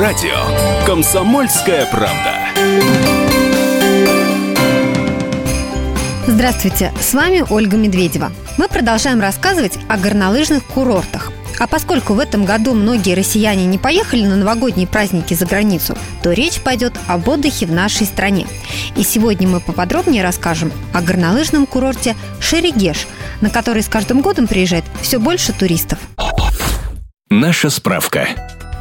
радио «Комсомольская правда». Здравствуйте, с вами Ольга Медведева. Мы продолжаем рассказывать о горнолыжных курортах. А поскольку в этом году многие россияне не поехали на новогодние праздники за границу, то речь пойдет об отдыхе в нашей стране. И сегодня мы поподробнее расскажем о горнолыжном курорте Шерегеш, на который с каждым годом приезжает все больше туристов. Наша справка.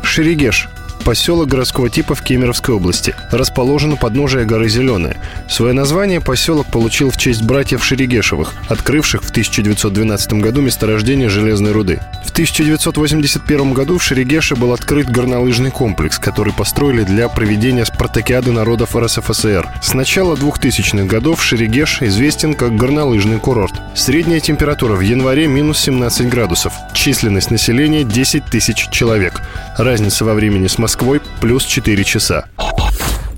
Шерегеш поселок городского типа в Кемеровской области. Расположен у подножия горы Зеленая. Свое название поселок получил в честь братьев Шерегешевых, открывших в 1912 году месторождение железной руды. В 1981 году в Шерегеше был открыт горнолыжный комплекс, который построили для проведения спартакиады народов РСФСР. С начала 2000-х годов Шерегеш известен как горнолыжный курорт. Средняя температура в январе минус 17 градусов. Численность населения 10 тысяч человек. Разница во времени с Москвой Москвой плюс 4 часа.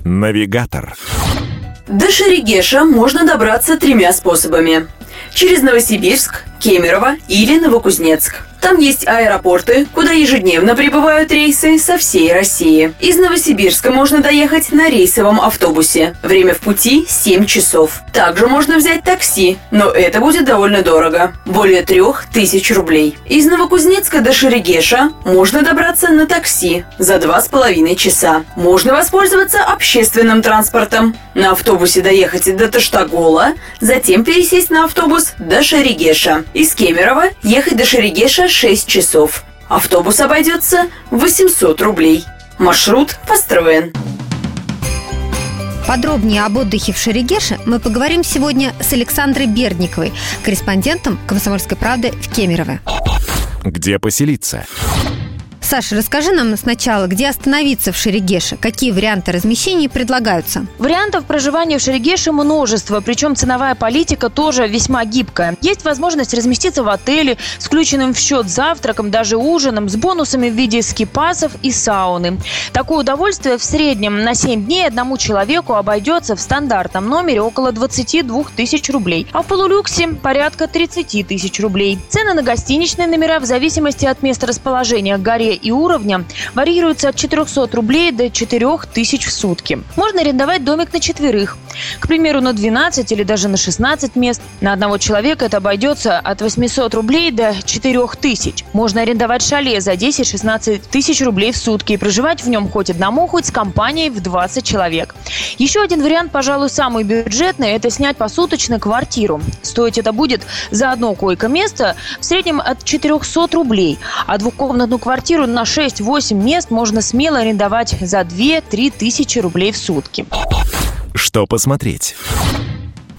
Навигатор. До Шерегеша можно добраться тремя способами. Через Новосибирск, Кемерово или Новокузнецк. Там есть аэропорты, куда ежедневно прибывают рейсы со всей России. Из Новосибирска можно доехать на рейсовом автобусе. Время в пути 7 часов. Также можно взять такси, но это будет довольно дорого. Более 3000 рублей. Из Новокузнецка до Шерегеша можно добраться на такси за 2,5 часа. Можно воспользоваться общественным транспортом. На автобусе доехать до Таштагола, затем пересесть на автобус до Шерегеша. Из Кемерово ехать до Шерегеша 6 часов. Автобус обойдется 800 рублей. Маршрут построен. Подробнее об отдыхе в Шерегеше мы поговорим сегодня с Александрой Бердниковой, корреспондентом «Комсомольской правды» в Кемерово. Где поселиться? Саша, расскажи нам сначала, где остановиться в Шерегеше, какие варианты размещений предлагаются? Вариантов проживания в Шерегеше множество, причем ценовая политика тоже весьма гибкая. Есть возможность разместиться в отеле включенным в счет завтраком, даже ужином, с бонусами в виде скипасов и сауны. Такое удовольствие в среднем на 7 дней одному человеку обойдется в стандартном номере около 22 тысяч рублей, а в полулюксе порядка 30 тысяч рублей. Цены на гостиничные номера в зависимости от места расположения горе и уровня варьируются от 400 рублей до 4000 в сутки. Можно арендовать домик на четверых. К примеру, на 12 или даже на 16 мест. На одного человека это обойдется от 800 рублей до 4000. Можно арендовать шале за 10-16 тысяч рублей в сутки и проживать в нем хоть одному, хоть с компанией в 20 человек. Еще один вариант, пожалуй, самый бюджетный, это снять посуточно квартиру. Стоить это будет за одно койко-место в среднем от 400 рублей, а двухкомнатную квартиру на 6-8 мест можно смело арендовать за 2-3 тысячи рублей в сутки. Что посмотреть?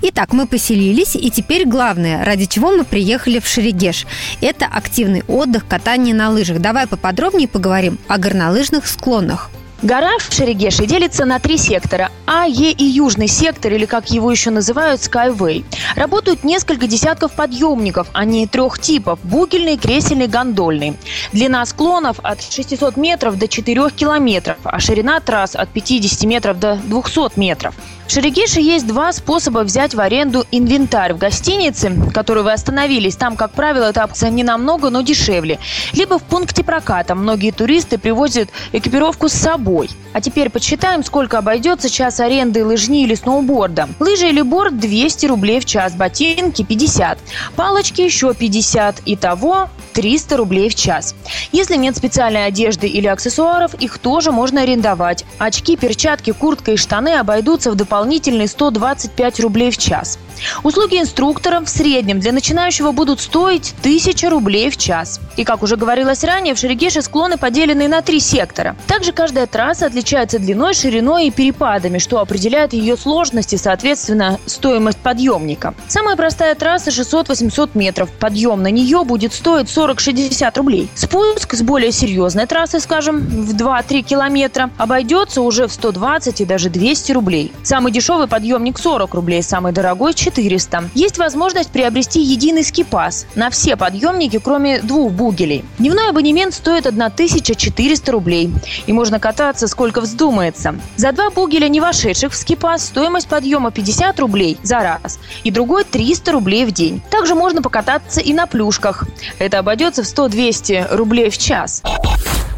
Итак, мы поселились, и теперь главное, ради чего мы приехали в Шерегеш. Это активный отдых, катание на лыжах. Давай поподробнее поговорим о горнолыжных склонах. Гора в Шерегеше делится на три сектора – А, Е и Южный сектор, или как его еще называют, Skyway. Работают несколько десятков подъемников, они трех типов – бугельный, кресельный, гондольный. Длина склонов от 600 метров до 4 километров, а ширина трасс от 50 метров до 200 метров. В Шерегеше есть два способа взять в аренду инвентарь в гостинице, в которой вы остановились. Там, как правило, это опция не намного, но дешевле. Либо в пункте проката. Многие туристы привозят экипировку с собой. А теперь подсчитаем, сколько обойдется час аренды лыжни или сноуборда. Лыжи или борт 200 рублей в час, ботинки 50, палочки еще 50. Итого 300 рублей в час. Если нет специальной одежды или аксессуаров, их тоже можно арендовать. Очки, перчатки, куртка и штаны обойдутся в дополнительные 125 рублей в час. Услуги инструктора в среднем для начинающего будут стоить 1000 рублей в час. И, как уже говорилось ранее, в Шерегеше склоны поделены на три сектора. Также каждая трасса отличается длиной, шириной и перепадами, что определяет ее сложность и, соответственно, стоимость подъемника. Самая простая трасса 600-800 метров. Подъем на нее будет стоить 40-60 рублей. Спуск с более серьезной трассы, скажем, в 2-3 километра, обойдется уже в 120 и даже 200 рублей. Самый дешевый подъемник 40 рублей, самый дорогой 400. Есть возможность приобрести единый скипас на все подъемники, кроме двух бугелей. Дневной абонемент стоит 1400 рублей. И можно кататься сколько вздумается. За два бугеля, не вошедших в скипас, стоимость подъема 50 рублей за раз. И другой 300 рублей в день. Также можно покататься и на плюшках. Это обойдется в 100-200 рублей в час.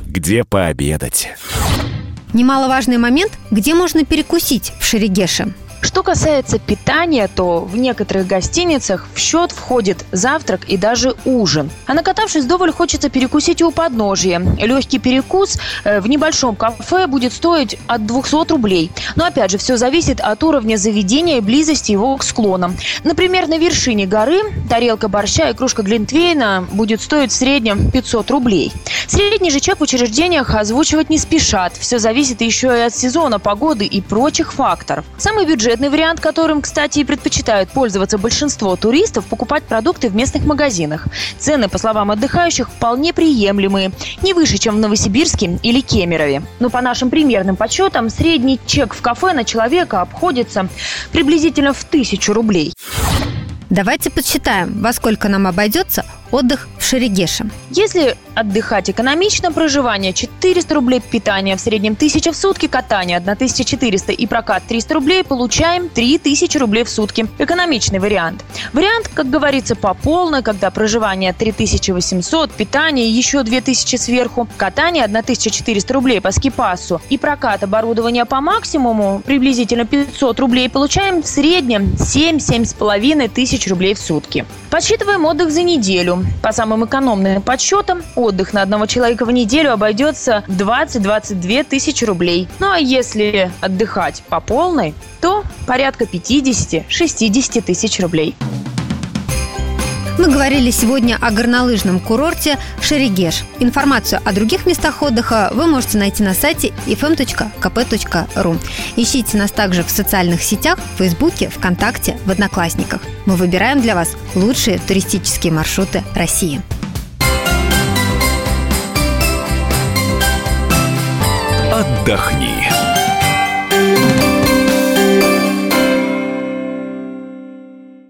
Где пообедать? Немаловажный момент, где можно перекусить в Шерегеше. Что касается питания, то в некоторых гостиницах в счет входит завтрак и даже ужин. А накатавшись вдоволь, хочется перекусить у подножия. Легкий перекус э, в небольшом кафе будет стоить от 200 рублей. Но опять же, все зависит от уровня заведения и близости его к склонам. Например, на вершине горы тарелка борща и кружка глинтвейна будет стоить в среднем 500 рублей. Средний же чек в учреждениях озвучивать не спешат. Все зависит еще и от сезона, погоды и прочих факторов. Самый бюджет бюджетный вариант, которым, кстати, и предпочитают пользоваться большинство туристов, покупать продукты в местных магазинах. Цены, по словам отдыхающих, вполне приемлемые, не выше, чем в Новосибирске или Кемерове. Но по нашим примерным подсчетам, средний чек в кафе на человека обходится приблизительно в тысячу рублей. Давайте подсчитаем, во сколько нам обойдется отдых в Шерегеше. Если отдыхать экономично, проживание 400 рублей, питание в среднем 1000 в сутки, катание 1400 и прокат 300 рублей, получаем 3000 рублей в сутки. Экономичный вариант. Вариант, как говорится, по полной, когда проживание 3800, питание еще 2000 сверху, катание 1400 рублей по скипасу и прокат оборудования по максимуму, приблизительно 500 рублей, получаем в среднем 7-7,5 тысяч рублей в сутки. Подсчитываем отдых за неделю. По самым экономным подсчетам, отдых на одного человека в неделю обойдется в 20-22 тысячи рублей. Ну а если отдыхать по полной, то порядка 50-60 тысяч рублей. Мы говорили сегодня о горнолыжном курорте Шерегеш. Информацию о других местах отдыха вы можете найти на сайте fm.kp.ru. Ищите нас также в социальных сетях, в Фейсбуке, ВКонтакте, в Одноклассниках. Мы выбираем для вас лучшие туристические маршруты России. Отдохни.